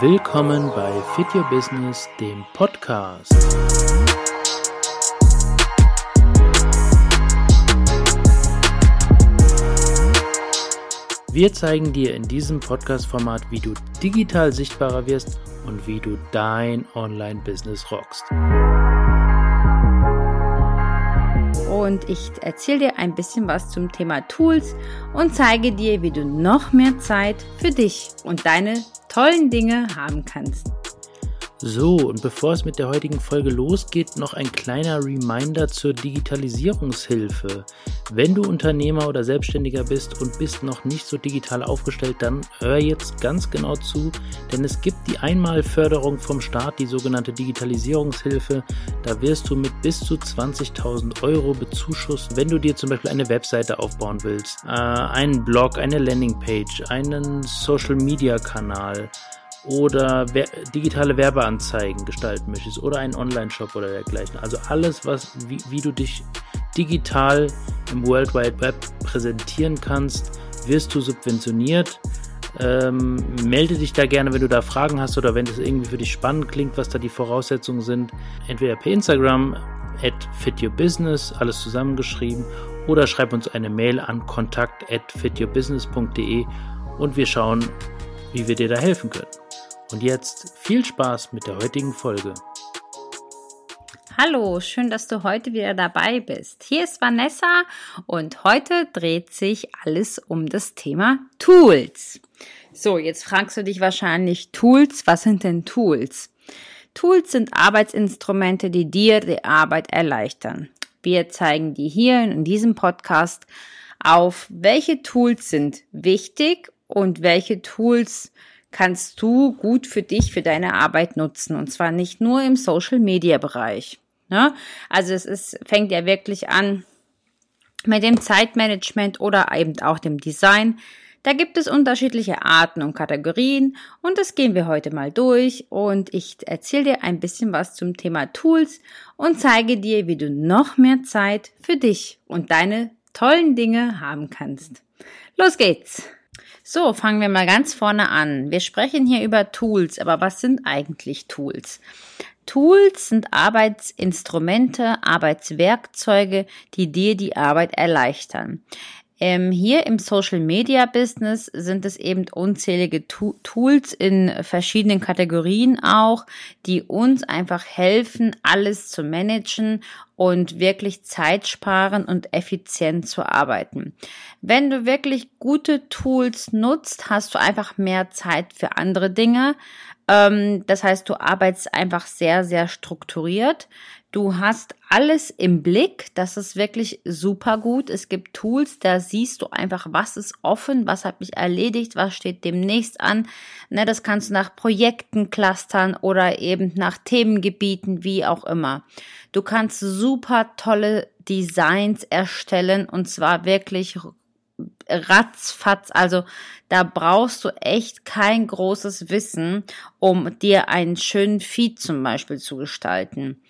Willkommen bei Fit Your Business, dem Podcast. Wir zeigen dir in diesem Podcast-Format, wie du digital sichtbarer wirst und wie du dein Online-Business rockst. Und ich erzähle dir ein bisschen was zum Thema Tools und zeige dir, wie du noch mehr Zeit für dich und deine tollen Dinge haben kannst. So, und bevor es mit der heutigen Folge losgeht, noch ein kleiner Reminder zur Digitalisierungshilfe. Wenn du Unternehmer oder Selbstständiger bist und bist noch nicht so digital aufgestellt, dann hör jetzt ganz genau zu, denn es gibt die Einmalförderung vom Staat, die sogenannte Digitalisierungshilfe. Da wirst du mit bis zu 20.000 Euro bezuschusst, wenn du dir zum Beispiel eine Webseite aufbauen willst, äh, einen Blog, eine Landingpage, einen Social-Media-Kanal oder digitale Werbeanzeigen gestalten möchtest oder einen Online-Shop oder dergleichen. Also alles, was, wie, wie du dich digital im World Wide Web präsentieren kannst, wirst du subventioniert. Ähm, melde dich da gerne, wenn du da Fragen hast oder wenn es irgendwie für dich spannend klingt, was da die Voraussetzungen sind. Entweder per Instagram at fityourbusiness, alles zusammengeschrieben, oder schreib uns eine Mail an kontakt at fityourbusiness.de und wir schauen, wie wir dir da helfen können. Und jetzt viel Spaß mit der heutigen Folge. Hallo, schön, dass du heute wieder dabei bist. Hier ist Vanessa und heute dreht sich alles um das Thema Tools. So, jetzt fragst du dich wahrscheinlich, Tools, was sind denn Tools? Tools sind Arbeitsinstrumente, die dir die Arbeit erleichtern. Wir zeigen dir hier in diesem Podcast auf, welche Tools sind wichtig und welche Tools kannst du gut für dich, für deine Arbeit nutzen. Und zwar nicht nur im Social-Media-Bereich. Ne? Also es ist, fängt ja wirklich an mit dem Zeitmanagement oder eben auch dem Design. Da gibt es unterschiedliche Arten und Kategorien und das gehen wir heute mal durch und ich erzähle dir ein bisschen was zum Thema Tools und zeige dir, wie du noch mehr Zeit für dich und deine tollen Dinge haben kannst. Los geht's! So, fangen wir mal ganz vorne an. Wir sprechen hier über Tools, aber was sind eigentlich Tools? Tools sind Arbeitsinstrumente, Arbeitswerkzeuge, die dir die Arbeit erleichtern. Ähm, hier im Social Media Business sind es eben unzählige tu Tools in verschiedenen Kategorien auch, die uns einfach helfen, alles zu managen und wirklich Zeit sparen und effizient zu arbeiten. Wenn du wirklich gute Tools nutzt, hast du einfach mehr Zeit für andere Dinge. Ähm, das heißt, du arbeitest einfach sehr, sehr strukturiert. Du hast alles im Blick, das ist wirklich super gut. Es gibt Tools, da siehst du einfach, was ist offen, was hat mich erledigt, was steht demnächst an. Ne, das kannst du nach Projekten clustern oder eben nach Themengebieten, wie auch immer. Du kannst super tolle Designs erstellen und zwar wirklich ratzfatz. Also da brauchst du echt kein großes Wissen, um dir einen schönen Feed zum Beispiel zu gestalten.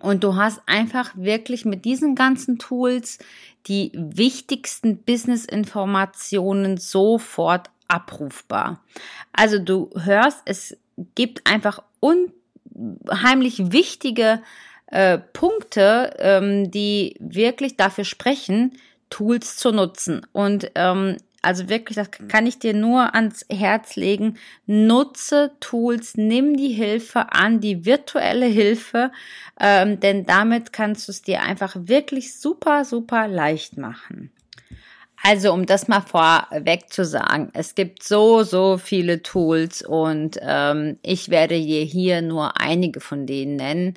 Und du hast einfach wirklich mit diesen ganzen Tools die wichtigsten Business-Informationen sofort abrufbar. Also du hörst, es gibt einfach unheimlich wichtige äh, Punkte, ähm, die wirklich dafür sprechen, Tools zu nutzen. Und ähm, also wirklich, das kann ich dir nur ans Herz legen. Nutze Tools, nimm die Hilfe an, die virtuelle Hilfe, ähm, denn damit kannst du es dir einfach wirklich super, super leicht machen. Also um das mal vorweg zu sagen, es gibt so, so viele Tools und ähm, ich werde dir hier nur einige von denen nennen.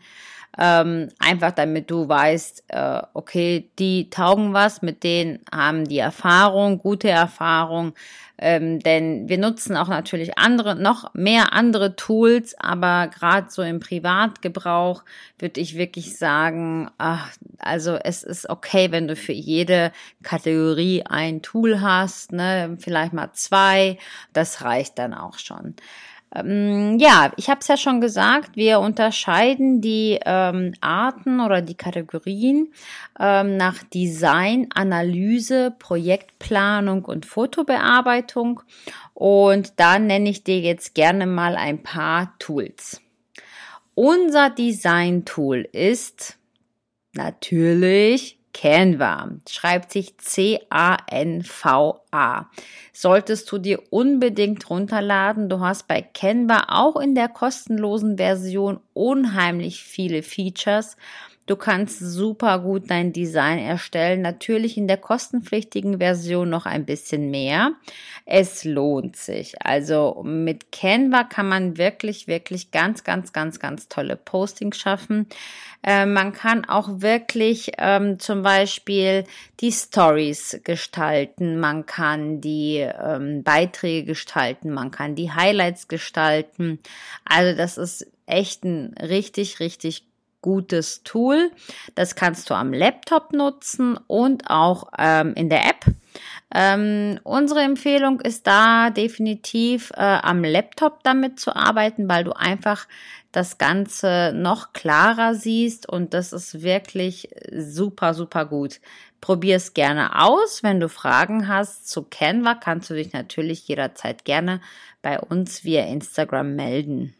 Ähm, einfach damit du weißt, äh, okay, die taugen was, mit denen haben die Erfahrung, gute Erfahrung. Ähm, denn wir nutzen auch natürlich andere, noch mehr andere Tools, aber gerade so im Privatgebrauch würde ich wirklich sagen, ach, also es ist okay, wenn du für jede Kategorie ein Tool hast, ne, vielleicht mal zwei, das reicht dann auch schon. Ähm, ja, ich habe es ja schon gesagt, wir unterscheiden die ähm, Arten oder die Kategorien ähm, nach Design, Analyse, Projektplanung und Fotobearbeitung. Und da nenne ich dir jetzt gerne mal ein paar Tools. Unser Design-Tool ist natürlich Canva. Schreibt sich C-A-N-V-A. Solltest du dir unbedingt runterladen. Du hast bei Canva auch in der kostenlosen Version unheimlich viele Features. Du kannst super gut dein Design erstellen. Natürlich in der kostenpflichtigen Version noch ein bisschen mehr. Es lohnt sich. Also mit Canva kann man wirklich, wirklich ganz, ganz, ganz, ganz tolle Postings schaffen. Äh, man kann auch wirklich ähm, zum Beispiel die Stories gestalten. Man kann die ähm, Beiträge gestalten. Man kann die Highlights gestalten. Also das ist echt ein richtig, richtig gutes Tool. Das kannst du am Laptop nutzen und auch ähm, in der App. Ähm, unsere Empfehlung ist da definitiv äh, am Laptop damit zu arbeiten, weil du einfach das Ganze noch klarer siehst und das ist wirklich super, super gut. Probier es gerne aus. Wenn du Fragen hast zu Canva, kannst du dich natürlich jederzeit gerne bei uns via Instagram melden.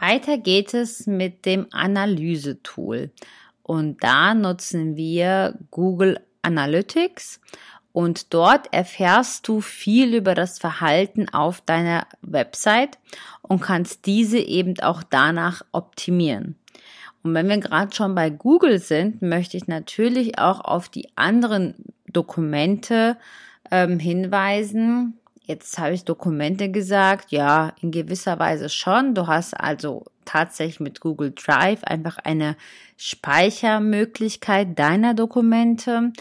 Weiter geht es mit dem Analyse-Tool. Und da nutzen wir Google Analytics und dort erfährst du viel über das Verhalten auf deiner Website und kannst diese eben auch danach optimieren. Und wenn wir gerade schon bei Google sind, möchte ich natürlich auch auf die anderen Dokumente ähm, hinweisen, Jetzt habe ich Dokumente gesagt. Ja, in gewisser Weise schon. Du hast also tatsächlich mit Google Drive einfach eine Speichermöglichkeit deiner Dokumente.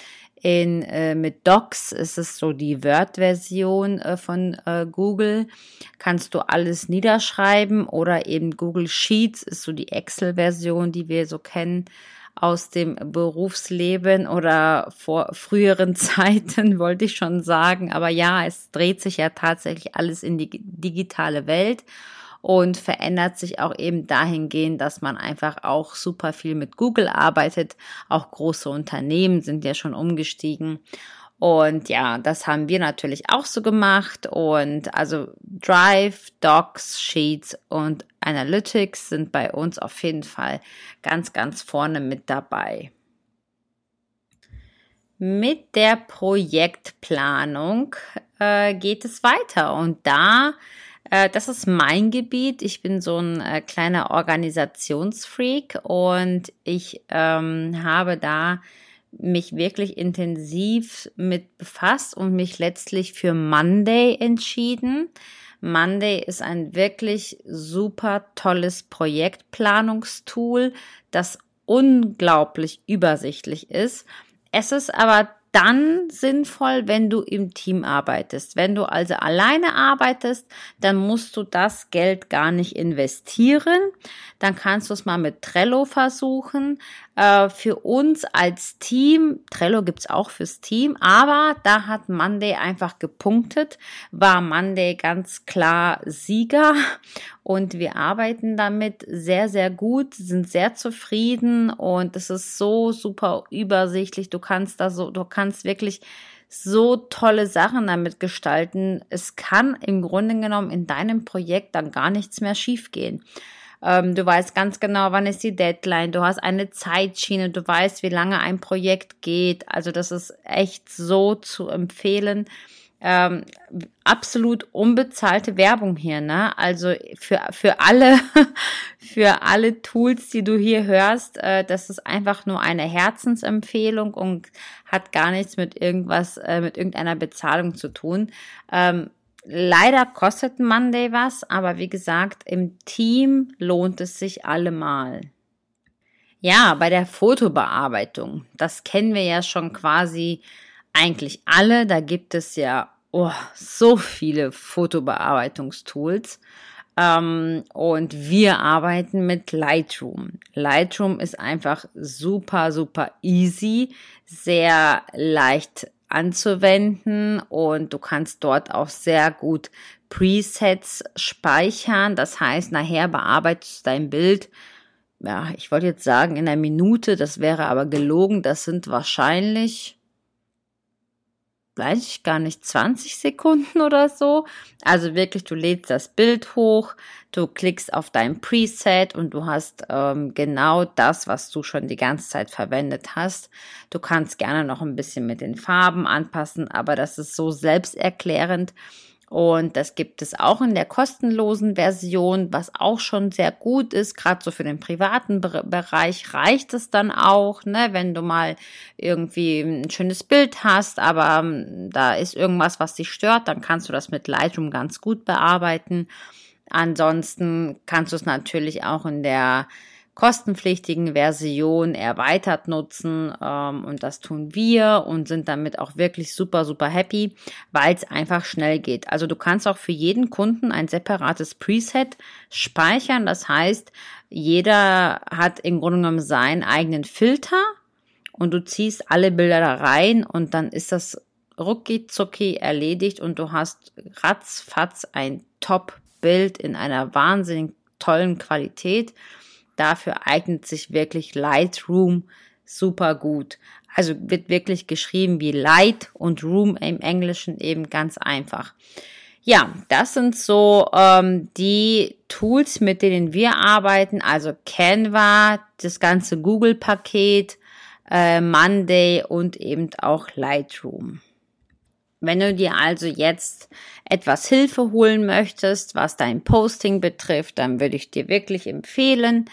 In, äh, mit Docs ist es so die Word-Version äh, von äh, Google. Kannst du alles niederschreiben oder eben Google Sheets ist so die Excel-Version, die wir so kennen aus dem Berufsleben oder vor früheren Zeiten, wollte ich schon sagen. Aber ja, es dreht sich ja tatsächlich alles in die digitale Welt und verändert sich auch eben dahingehend, dass man einfach auch super viel mit Google arbeitet. Auch große Unternehmen sind ja schon umgestiegen. Und ja, das haben wir natürlich auch so gemacht. Und also Drive, Docs, Sheets und Analytics sind bei uns auf jeden Fall ganz, ganz vorne mit dabei. Mit der Projektplanung äh, geht es weiter. Und da, äh, das ist mein Gebiet. Ich bin so ein äh, kleiner Organisationsfreak und ich ähm, habe da mich wirklich intensiv mit befasst und mich letztlich für Monday entschieden. Monday ist ein wirklich super tolles Projektplanungstool, das unglaublich übersichtlich ist. Es ist aber dann sinnvoll, wenn du im Team arbeitest. Wenn du also alleine arbeitest, dann musst du das Geld gar nicht investieren. Dann kannst du es mal mit Trello versuchen. Äh, für uns als Team, Trello gibt's auch fürs Team, aber da hat Monday einfach gepunktet, war Monday ganz klar Sieger und wir arbeiten damit sehr, sehr gut, sind sehr zufrieden und es ist so super übersichtlich. Du kannst da so, du kannst wirklich so tolle Sachen damit gestalten. Es kann im Grunde genommen in deinem Projekt dann gar nichts mehr schiefgehen. Ähm, du weißt ganz genau, wann ist die Deadline. Du hast eine Zeitschiene. Du weißt, wie lange ein Projekt geht. Also das ist echt so zu empfehlen ähm, absolut unbezahlte Werbung hier, ne? Also für, für alle, für alle Tools, die du hier hörst, äh, das ist einfach nur eine Herzensempfehlung und hat gar nichts mit irgendwas, äh, mit irgendeiner Bezahlung zu tun. Ähm, leider kostet Monday was, aber wie gesagt, im Team lohnt es sich allemal. Ja, bei der Fotobearbeitung, das kennen wir ja schon quasi eigentlich alle. Da gibt es ja oh, so viele Fotobearbeitungstools. Ähm, und wir arbeiten mit Lightroom. Lightroom ist einfach super, super easy, sehr leicht anzuwenden und du kannst dort auch sehr gut Presets speichern. Das heißt, nachher bearbeitest du dein Bild. Ja, ich wollte jetzt sagen in einer Minute, das wäre aber gelogen. Das sind wahrscheinlich weiß ich gar nicht, 20 Sekunden oder so. Also wirklich, du lädst das Bild hoch, du klickst auf dein Preset und du hast ähm, genau das, was du schon die ganze Zeit verwendet hast. Du kannst gerne noch ein bisschen mit den Farben anpassen, aber das ist so selbsterklärend. Und das gibt es auch in der kostenlosen Version, was auch schon sehr gut ist. Gerade so für den privaten Bereich reicht es dann auch, ne, wenn du mal irgendwie ein schönes Bild hast, aber ähm, da ist irgendwas, was dich stört, dann kannst du das mit Lightroom ganz gut bearbeiten. Ansonsten kannst du es natürlich auch in der kostenpflichtigen Version erweitert nutzen ähm, und das tun wir und sind damit auch wirklich super, super happy, weil es einfach schnell geht. Also du kannst auch für jeden Kunden ein separates Preset speichern. Das heißt, jeder hat im Grunde genommen seinen eigenen Filter und du ziehst alle Bilder da rein und dann ist das rucki zucki erledigt und du hast ratzfatz ein Top-Bild in einer wahnsinnig tollen Qualität dafür eignet sich wirklich Lightroom super gut. Also wird wirklich geschrieben wie Light und Room im Englischen eben ganz einfach. Ja, das sind so ähm, die Tools, mit denen wir arbeiten. Also Canva, das ganze Google-Paket, äh, Monday und eben auch Lightroom. Wenn du dir also jetzt etwas Hilfe holen möchtest, was dein Posting betrifft, dann würde ich dir wirklich empfehlen,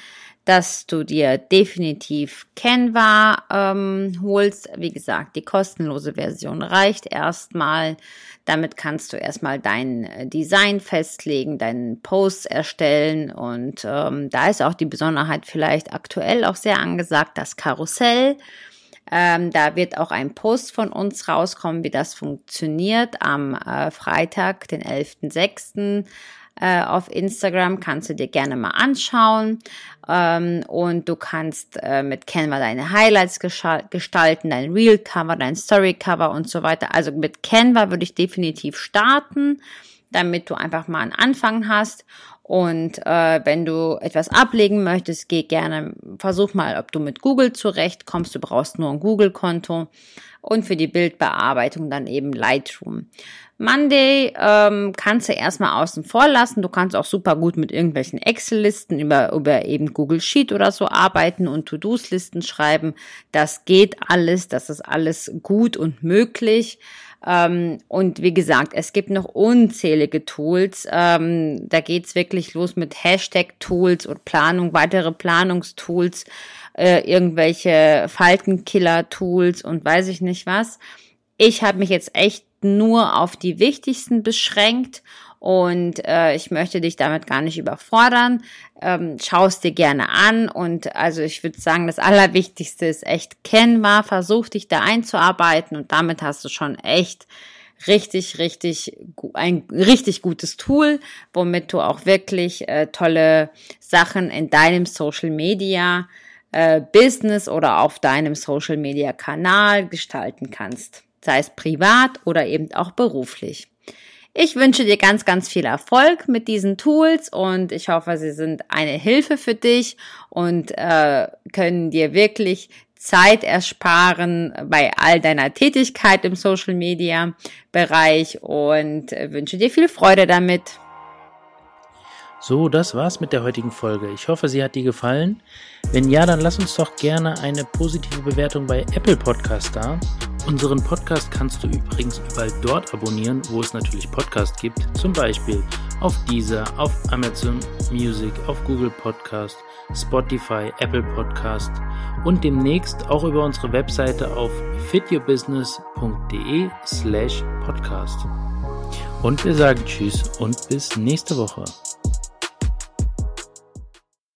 dass du dir definitiv Canva ähm, holst. Wie gesagt, die kostenlose Version reicht erstmal. Damit kannst du erstmal dein äh, Design festlegen, deinen Post erstellen und ähm, da ist auch die Besonderheit vielleicht aktuell auch sehr angesagt, das Karussell. Ähm, da wird auch ein Post von uns rauskommen, wie das funktioniert am äh, Freitag, den 11.06. Äh, auf Instagram kannst du dir gerne mal anschauen ähm, und du kannst äh, mit Canva deine Highlights gestalten, dein Real Cover, dein Story Cover und so weiter. Also mit Canva würde ich definitiv starten, damit du einfach mal einen Anfang hast und äh, wenn du etwas ablegen möchtest, geh gerne, versuch mal, ob du mit Google zurechtkommst. Du brauchst nur ein Google-Konto und für die Bildbearbeitung dann eben Lightroom. Monday ähm, kannst du erstmal außen vor lassen. Du kannst auch super gut mit irgendwelchen Excel-Listen über, über eben Google Sheet oder so arbeiten und To-Dos-Listen schreiben. Das geht alles, das ist alles gut und möglich. Ähm, und wie gesagt, es gibt noch unzählige Tools. Ähm, da geht's wirklich los mit Hashtag-Tools und Planung, weitere Planungstools, äh, irgendwelche Faltenkiller-Tools und weiß ich nicht was. Ich habe mich jetzt echt nur auf die wichtigsten beschränkt und äh, ich möchte dich damit gar nicht überfordern. Ähm, Schau es dir gerne an und also ich würde sagen, das Allerwichtigste ist echt kennbar. Versuch dich da einzuarbeiten und damit hast du schon echt richtig, richtig ein richtig gutes Tool, womit du auch wirklich äh, tolle Sachen in deinem Social Media äh, Business oder auf deinem Social Media Kanal gestalten kannst, sei es privat oder eben auch beruflich. Ich wünsche dir ganz, ganz viel Erfolg mit diesen Tools und ich hoffe, sie sind eine Hilfe für dich und äh, können dir wirklich Zeit ersparen bei all deiner Tätigkeit im Social Media Bereich und wünsche dir viel Freude damit. So, das war's mit der heutigen Folge. Ich hoffe, sie hat dir gefallen. Wenn ja, dann lass uns doch gerne eine positive Bewertung bei Apple Podcast da. Unseren Podcast kannst du übrigens überall dort abonnieren, wo es natürlich Podcast gibt. Zum Beispiel auf Deezer, auf Amazon Music, auf Google Podcast, Spotify, Apple Podcast und demnächst auch über unsere Webseite auf fityourbusiness.de slash podcast. Und wir sagen Tschüss und bis nächste Woche.